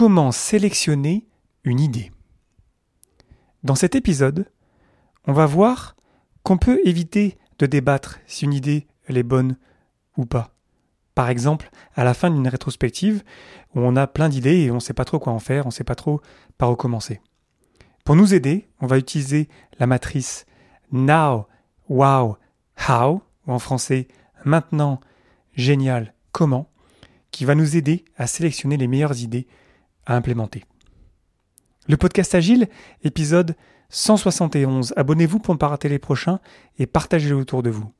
comment sélectionner une idée. Dans cet épisode, on va voir qu'on peut éviter de débattre si une idée est bonne ou pas. Par exemple, à la fin d'une rétrospective où on a plein d'idées et on ne sait pas trop quoi en faire, on ne sait pas trop par où commencer. Pour nous aider, on va utiliser la matrice Now, Wow, How, ou en français Maintenant, Génial, Comment, qui va nous aider à sélectionner les meilleures idées à implémenter. Le podcast Agile, épisode 171. Abonnez-vous pour ne pas rater les prochains et partagez-le autour de vous.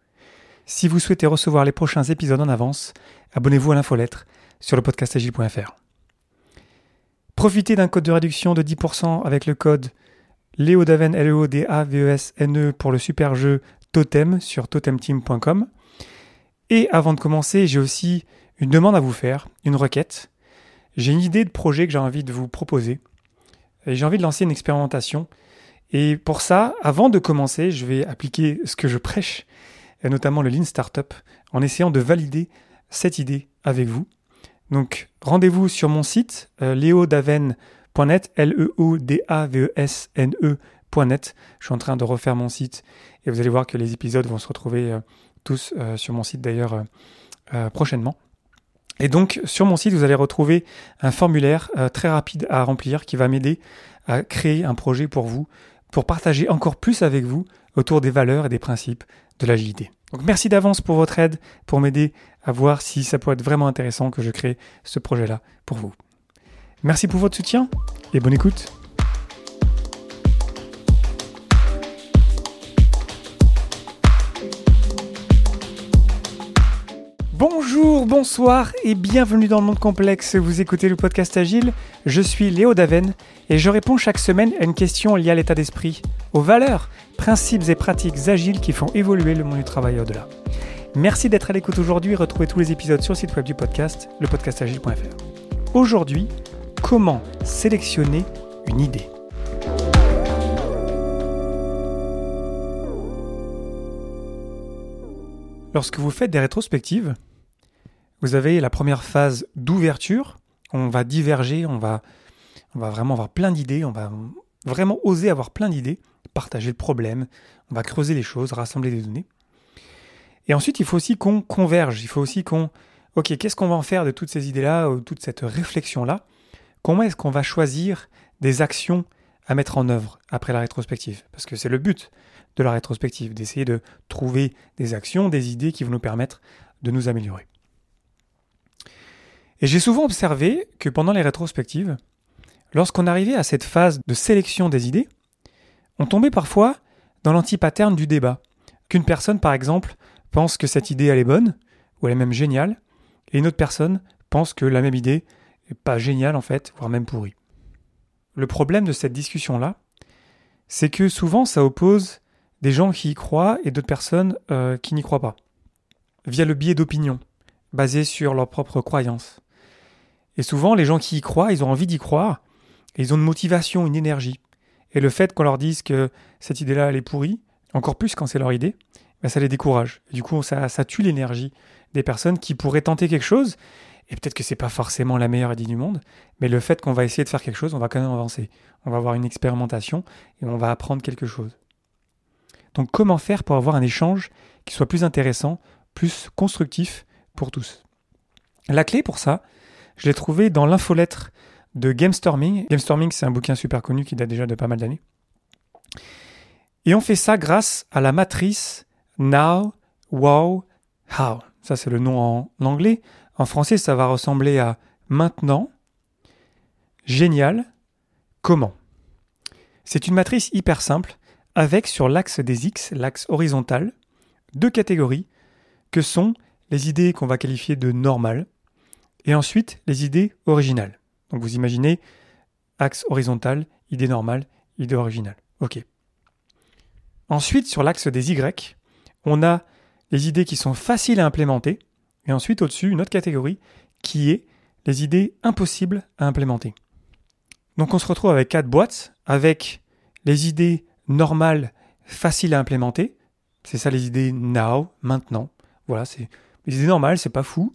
Si vous souhaitez recevoir les prochains épisodes en avance, abonnez-vous à l'infolettre sur le podcastagile.fr. Profitez d'un code de réduction de 10% avec le code LEODAVEN, l e -E pour le super jeu Totem sur totemteam.com. Et avant de commencer, j'ai aussi une demande à vous faire, une requête. J'ai une idée de projet que j'ai envie de vous proposer. Et j'ai envie de lancer une expérimentation. Et pour ça, avant de commencer, je vais appliquer ce que je prêche, notamment le Lean Startup, en essayant de valider cette idée avec vous. Donc, rendez-vous sur mon site, euh, leodaven.net, L-E-O-D-A-V-E-S-N-E.net. Je suis en train de refaire mon site et vous allez voir que les épisodes vont se retrouver euh, tous euh, sur mon site d'ailleurs prochainement. Et donc, sur mon site, vous allez retrouver un formulaire euh, très rapide à remplir qui va m'aider à créer un projet pour vous, pour partager encore plus avec vous autour des valeurs et des principes de l'agilité. Donc, merci d'avance pour votre aide, pour m'aider à voir si ça peut être vraiment intéressant que je crée ce projet-là pour vous. Merci pour votre soutien et bonne écoute. Bonsoir et bienvenue dans le monde complexe. Vous écoutez le podcast Agile. Je suis Léo Daven et je réponds chaque semaine à une question liée à l'état d'esprit, aux valeurs, principes et pratiques agiles qui font évoluer le monde du travail au-delà. Merci d'être à l'écoute aujourd'hui et retrouvez tous les épisodes sur le site web du podcast, lepodcastagile.fr. Aujourd'hui, comment sélectionner une idée? Lorsque vous faites des rétrospectives, vous avez la première phase d'ouverture. On va diverger, on va, on va vraiment avoir plein d'idées, on va vraiment oser avoir plein d'idées, partager le problème, on va creuser les choses, rassembler des données. Et ensuite, il faut aussi qu'on converge, il faut aussi qu'on... Ok, qu'est-ce qu'on va en faire de toutes ces idées-là, ou toute cette réflexion-là? Comment est-ce qu'on va choisir des actions à mettre en œuvre après la rétrospective? Parce que c'est le but de la rétrospective, d'essayer de trouver des actions, des idées qui vont nous permettre de nous améliorer. Et j'ai souvent observé que pendant les rétrospectives, lorsqu'on arrivait à cette phase de sélection des idées, on tombait parfois dans l'anti-pattern du débat. Qu'une personne, par exemple, pense que cette idée elle est bonne, ou elle est même géniale, et une autre personne pense que la même idée n'est pas géniale en fait, voire même pourrie. Le problème de cette discussion-là, c'est que souvent ça oppose des gens qui y croient et d'autres personnes euh, qui n'y croient pas, via le biais d'opinion, basé sur leurs propres croyances. Et souvent, les gens qui y croient, ils ont envie d'y croire, et ils ont une motivation, une énergie. Et le fait qu'on leur dise que cette idée-là, elle est pourrie, encore plus quand c'est leur idée, ben ça les décourage. du coup, ça, ça tue l'énergie des personnes qui pourraient tenter quelque chose, et peut-être que c'est pas forcément la meilleure idée du monde, mais le fait qu'on va essayer de faire quelque chose, on va quand même avancer. On va avoir une expérimentation et on va apprendre quelque chose. Donc comment faire pour avoir un échange qui soit plus intéressant, plus constructif pour tous? La clé pour ça, je l'ai trouvé dans l'infolettre de Gamestorming. Gamestorming, c'est un bouquin super connu qui date déjà de pas mal d'années. Et on fait ça grâce à la matrice Now, Wow, How. Ça, c'est le nom en anglais. En français, ça va ressembler à maintenant, génial, comment? C'est une matrice hyper simple avec sur l'axe des X, l'axe horizontal, deux catégories que sont les idées qu'on va qualifier de normales, et ensuite, les idées originales. Donc vous imaginez axe horizontal, idée normale, idée originale. OK. Ensuite, sur l'axe des Y, on a les idées qui sont faciles à implémenter. Et ensuite, au-dessus, une autre catégorie qui est les idées impossibles à implémenter. Donc on se retrouve avec quatre boîtes, avec les idées normales, faciles à implémenter. C'est ça les idées now, maintenant. Voilà, c'est les idées normales, c'est pas fou.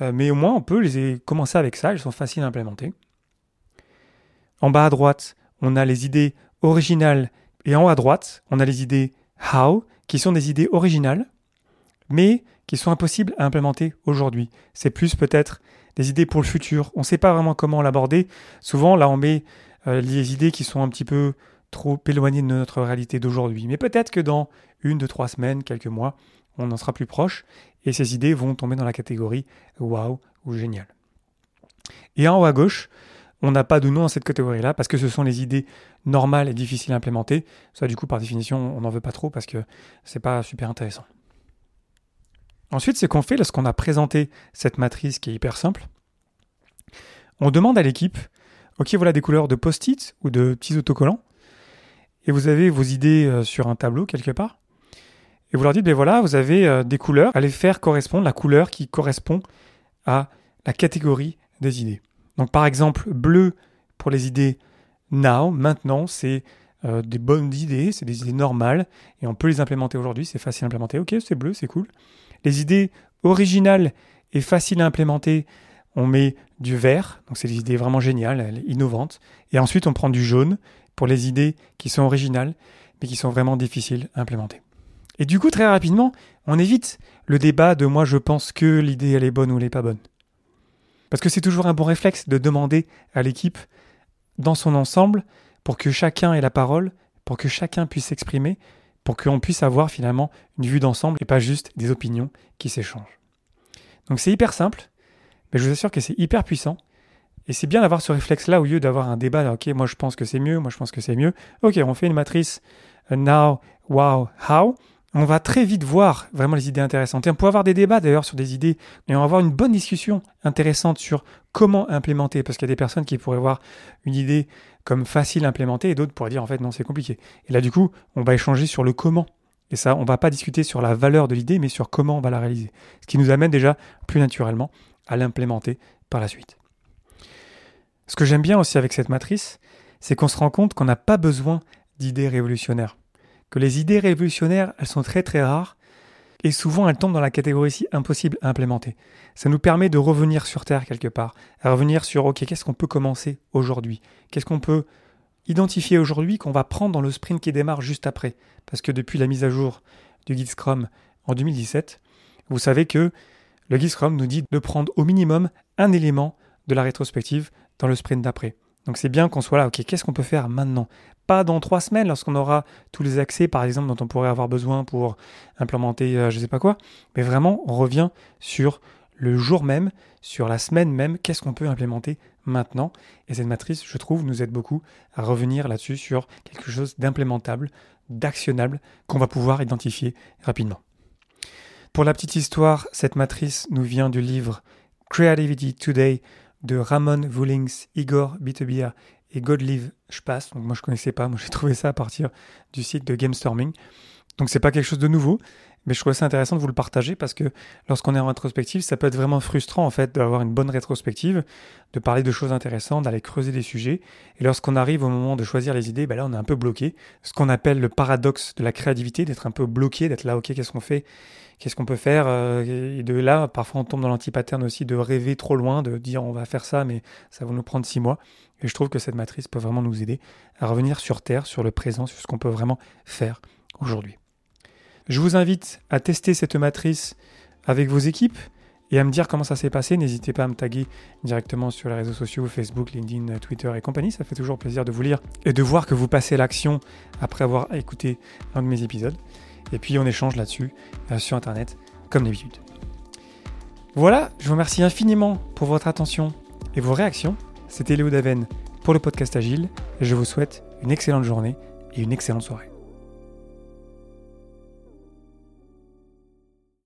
Euh, mais au moins, on peut les commencer avec ça, elles sont faciles à implémenter. En bas à droite, on a les idées originales et en haut à droite, on a les idées how, qui sont des idées originales, mais qui sont impossibles à implémenter aujourd'hui. C'est plus peut-être des idées pour le futur. On ne sait pas vraiment comment l'aborder. Souvent, là, on met euh, les idées qui sont un petit peu trop éloignées de notre réalité d'aujourd'hui. Mais peut-être que dans une, deux, trois semaines, quelques mois, on en sera plus proche et ces idées vont tomber dans la catégorie wow ou génial. Et en haut à gauche, on n'a pas de nom dans cette catégorie-là parce que ce sont les idées normales et difficiles à implémenter. Ça, du coup, par définition, on n'en veut pas trop parce que c'est pas super intéressant. Ensuite, ce qu'on fait lorsqu'on a présenté cette matrice qui est hyper simple, on demande à l'équipe, ok, voilà des couleurs de post-it ou de petits autocollants, et vous avez vos idées euh, sur un tableau quelque part, et vous leur dites, ben voilà, vous avez euh, des couleurs, allez faire correspondre la couleur qui correspond à la catégorie des idées. Donc par exemple, bleu pour les idées now, maintenant, c'est euh, des bonnes idées, c'est des idées normales, et on peut les implémenter aujourd'hui, c'est facile à implémenter, ok, c'est bleu, c'est cool. Les idées originales et faciles à implémenter, on met du vert, donc c'est des idées vraiment géniales, innovantes, et ensuite on prend du jaune pour les idées qui sont originales, mais qui sont vraiment difficiles à implémenter. Et du coup, très rapidement, on évite le débat de moi je pense que l'idée elle est bonne ou elle n'est pas bonne. Parce que c'est toujours un bon réflexe de demander à l'équipe dans son ensemble pour que chacun ait la parole, pour que chacun puisse s'exprimer, pour qu'on puisse avoir finalement une vue d'ensemble et pas juste des opinions qui s'échangent. Donc c'est hyper simple, mais je vous assure que c'est hyper puissant. Et c'est bien d'avoir ce réflexe-là au lieu d'avoir un débat, ok, moi je pense que c'est mieux, moi je pense que c'est mieux. Ok, on fait une matrice uh, now, wow, how on va très vite voir vraiment les idées intéressantes. Et on peut avoir des débats d'ailleurs sur des idées, et on va avoir une bonne discussion intéressante sur comment implémenter, parce qu'il y a des personnes qui pourraient voir une idée comme facile à implémenter, et d'autres pourraient dire en fait non, c'est compliqué. Et là du coup, on va échanger sur le comment. Et ça, on va pas discuter sur la valeur de l'idée, mais sur comment on va la réaliser. Ce qui nous amène déjà plus naturellement à l'implémenter par la suite. Ce que j'aime bien aussi avec cette matrice, c'est qu'on se rend compte qu'on n'a pas besoin d'idées révolutionnaires que les idées révolutionnaires, elles sont très très rares et souvent elles tombent dans la catégorie ici impossible à implémenter. Ça nous permet de revenir sur Terre quelque part, à revenir sur ok, qu'est-ce qu'on peut commencer aujourd'hui? Qu'est-ce qu'on peut identifier aujourd'hui qu'on va prendre dans le sprint qui démarre juste après? Parce que depuis la mise à jour du guide Scrum en 2017, vous savez que le guide Scrum nous dit de prendre au minimum un élément de la rétrospective dans le sprint d'après. Donc c'est bien qu'on soit là, ok, qu'est-ce qu'on peut faire maintenant? Pas dans trois semaines lorsqu'on aura tous les accès, par exemple, dont on pourrait avoir besoin pour implémenter je euh, je sais pas quoi, mais vraiment on revient sur le jour même, sur la semaine même, qu'est-ce qu'on peut implémenter maintenant? Et cette matrice, je trouve, nous aide beaucoup à revenir là-dessus sur quelque chose d'implémentable, d'actionnable, qu'on va pouvoir identifier rapidement. Pour la petite histoire, cette matrice nous vient du livre Creativity Today de Ramon Vullings, Igor Bitebia et Godlive Spass. Donc moi je connaissais pas, moi j'ai trouvé ça à partir du site de Gamestorming. Donc c'est pas quelque chose de nouveau, mais je trouvais ça intéressant de vous le partager parce que lorsqu'on est en rétrospective, ça peut être vraiment frustrant en fait d'avoir une bonne rétrospective, de parler de choses intéressantes, d'aller creuser des sujets. Et lorsqu'on arrive au moment de choisir les idées, ben là on est un peu bloqué. Ce qu'on appelle le paradoxe de la créativité, d'être un peu bloqué, d'être là, ok, qu'est-ce qu'on fait? Qu'est-ce qu'on peut faire? Euh, Et de là, parfois on tombe dans l'anti-pattern aussi de rêver trop loin, de dire on va faire ça, mais ça va nous prendre six mois. Et je trouve que cette matrice peut vraiment nous aider à revenir sur Terre, sur le présent, sur ce qu'on peut vraiment faire aujourd'hui. Je vous invite à tester cette matrice avec vos équipes et à me dire comment ça s'est passé. N'hésitez pas à me taguer directement sur les réseaux sociaux, Facebook, LinkedIn, Twitter et compagnie. Ça fait toujours plaisir de vous lire et de voir que vous passez l'action après avoir écouté un de mes épisodes. Et puis on échange là-dessus euh, sur Internet, comme d'habitude. Voilà, je vous remercie infiniment pour votre attention et vos réactions. C'était Léo Daven pour le podcast Agile je vous souhaite une excellente journée et une excellente soirée.